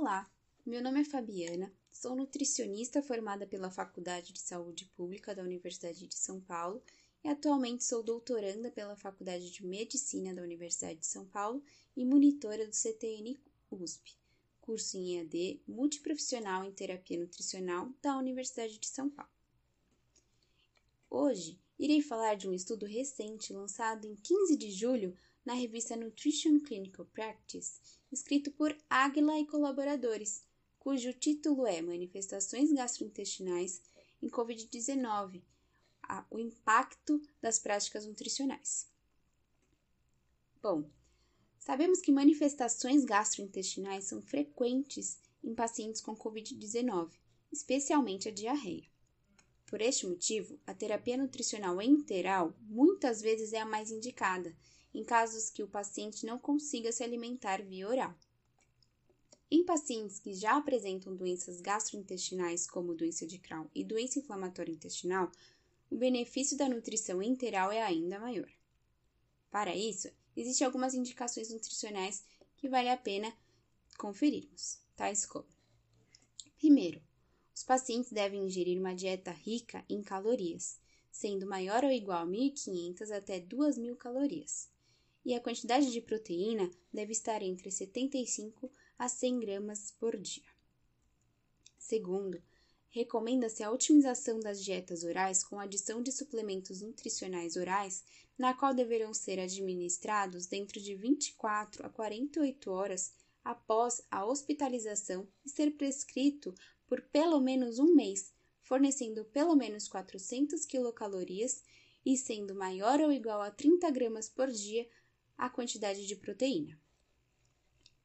Olá, meu nome é Fabiana, sou nutricionista formada pela Faculdade de Saúde Pública da Universidade de São Paulo e atualmente sou doutoranda pela Faculdade de Medicina da Universidade de São Paulo e monitora do CTN USP, curso em EAD multiprofissional em terapia nutricional da Universidade de São Paulo. Hoje irei falar de um estudo recente lançado em 15 de julho na revista Nutrition Clinical Practice, escrito por Águila e colaboradores, cujo título é Manifestações gastrointestinais em Covid-19 o impacto das práticas nutricionais. Bom, sabemos que manifestações gastrointestinais são frequentes em pacientes com Covid-19, especialmente a diarreia. Por este motivo, a terapia nutricional enteral muitas vezes é a mais indicada, em casos que o paciente não consiga se alimentar via oral. Em pacientes que já apresentam doenças gastrointestinais, como doença de Crohn e doença inflamatória intestinal, o benefício da nutrição integral é ainda maior. Para isso, existem algumas indicações nutricionais que vale a pena conferirmos, tais como: primeiro, os pacientes devem ingerir uma dieta rica em calorias, sendo maior ou igual a 1.500 até 2.000 calorias, e a quantidade de proteína deve estar entre 75 a 100 gramas por dia. Segundo, recomenda-se a otimização das dietas orais com adição de suplementos nutricionais orais, na qual deverão ser administrados dentro de 24 a 48 horas após a hospitalização e ser prescrito por pelo menos um mês, fornecendo pelo menos 400 quilocalorias e sendo maior ou igual a 30 gramas por dia a quantidade de proteína.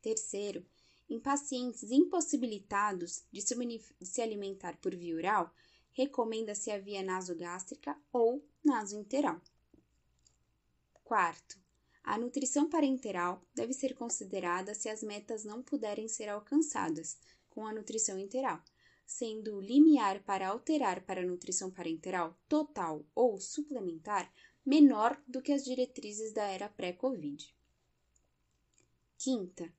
Terceiro, em pacientes impossibilitados de se, alimentar por via oral, recomenda-se a via nasogástrica ou nasointeral. Quarto, a nutrição parenteral deve ser considerada se as metas não puderem ser alcançadas com a nutrição enteral, sendo o limiar para alterar para a nutrição parenteral total ou suplementar menor do que as diretrizes da era pré-Covid. Quinta,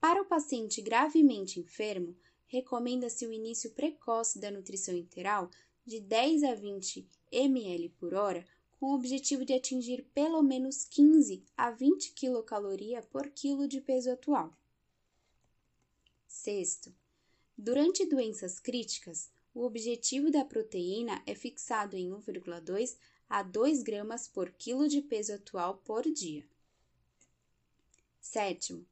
para o paciente gravemente enfermo, recomenda-se o início precoce da nutrição integral de 10 a 20 ml por hora, com o objetivo de atingir pelo menos 15 a 20 kcal por quilo de peso atual. Sexto, durante doenças críticas, o objetivo da proteína é fixado em 1,2 a 2 gramas por quilo de peso atual por dia. Sétimo,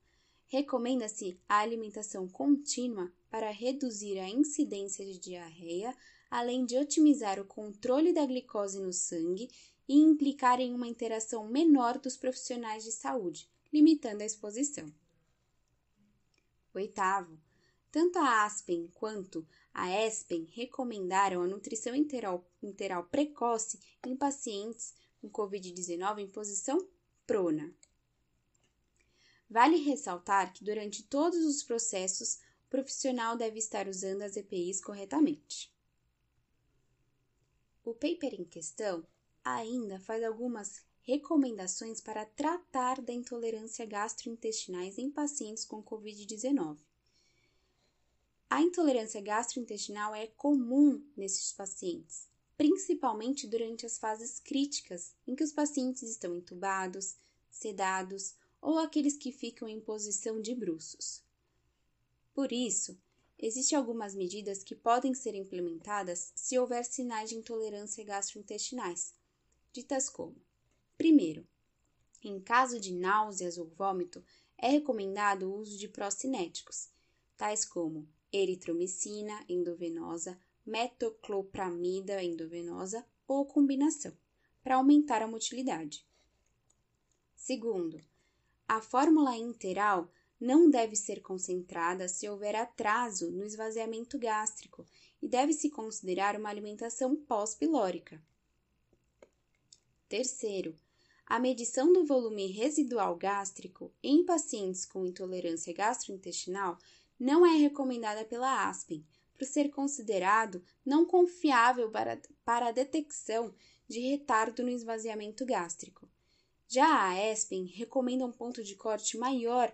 Recomenda-se a alimentação contínua para reduzir a incidência de diarreia, além de otimizar o controle da glicose no sangue e implicar em uma interação menor dos profissionais de saúde, limitando a exposição. Oitavo, tanto a Aspen quanto a Espen recomendaram a nutrição interal precoce em pacientes com Covid-19 em posição prona. Vale ressaltar que durante todos os processos, o profissional deve estar usando as EPIs corretamente. O paper em questão ainda faz algumas recomendações para tratar da intolerância gastrointestinais em pacientes com Covid-19. A intolerância gastrointestinal é comum nesses pacientes, principalmente durante as fases críticas em que os pacientes estão entubados, sedados ou aqueles que ficam em posição de bruços. Por isso, existem algumas medidas que podem ser implementadas se houver sinais de intolerância gastrointestinais, ditas como: primeiro, em caso de náuseas ou vômito, é recomendado o uso de procinéticos, tais como eritromicina endovenosa, metoclopramida endovenosa ou combinação, para aumentar a motilidade. Segundo, a fórmula interal não deve ser concentrada se houver atraso no esvaziamento gástrico e deve-se considerar uma alimentação pós-pilórica. Terceiro, a medição do volume residual gástrico em pacientes com intolerância gastrointestinal não é recomendada pela ASPEN, por ser considerado não confiável para, para a detecção de retardo no esvaziamento gástrico. Já a Espen recomenda um ponto de corte maior,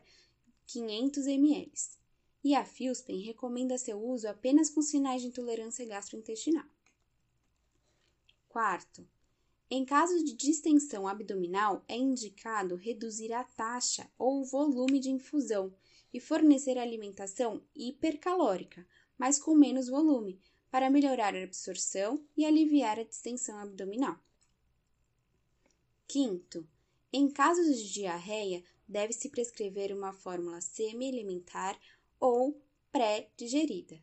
500 ml, e a FIUSPEN recomenda seu uso apenas com sinais de intolerância gastrointestinal. Quarto, em caso de distensão abdominal, é indicado reduzir a taxa ou o volume de infusão e fornecer alimentação hipercalórica, mas com menos volume, para melhorar a absorção e aliviar a distensão abdominal. Quinto, em casos de diarreia, deve-se prescrever uma fórmula semi-alimentar ou pré-digerida.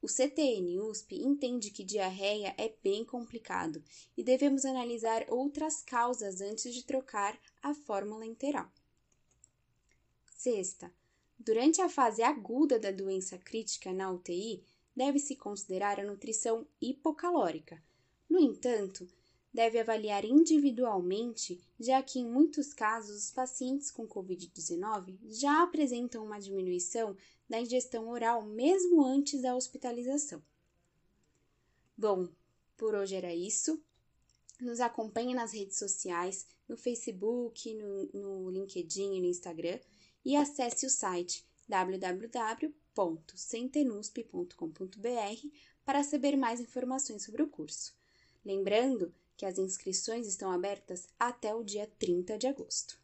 O CTN USP entende que diarreia é bem complicado e devemos analisar outras causas antes de trocar a fórmula interal. Sexta, durante a fase aguda da doença crítica na UTI, deve-se considerar a nutrição hipocalórica. No entanto, deve avaliar individualmente, já que em muitos casos os pacientes com Covid-19 já apresentam uma diminuição da ingestão oral mesmo antes da hospitalização. Bom, por hoje era isso. Nos acompanhe nas redes sociais, no Facebook, no, no LinkedIn e no Instagram e acesse o site www.centenusp.com.br para saber mais informações sobre o curso. Lembrando que as inscrições estão abertas até o dia 30 de agosto.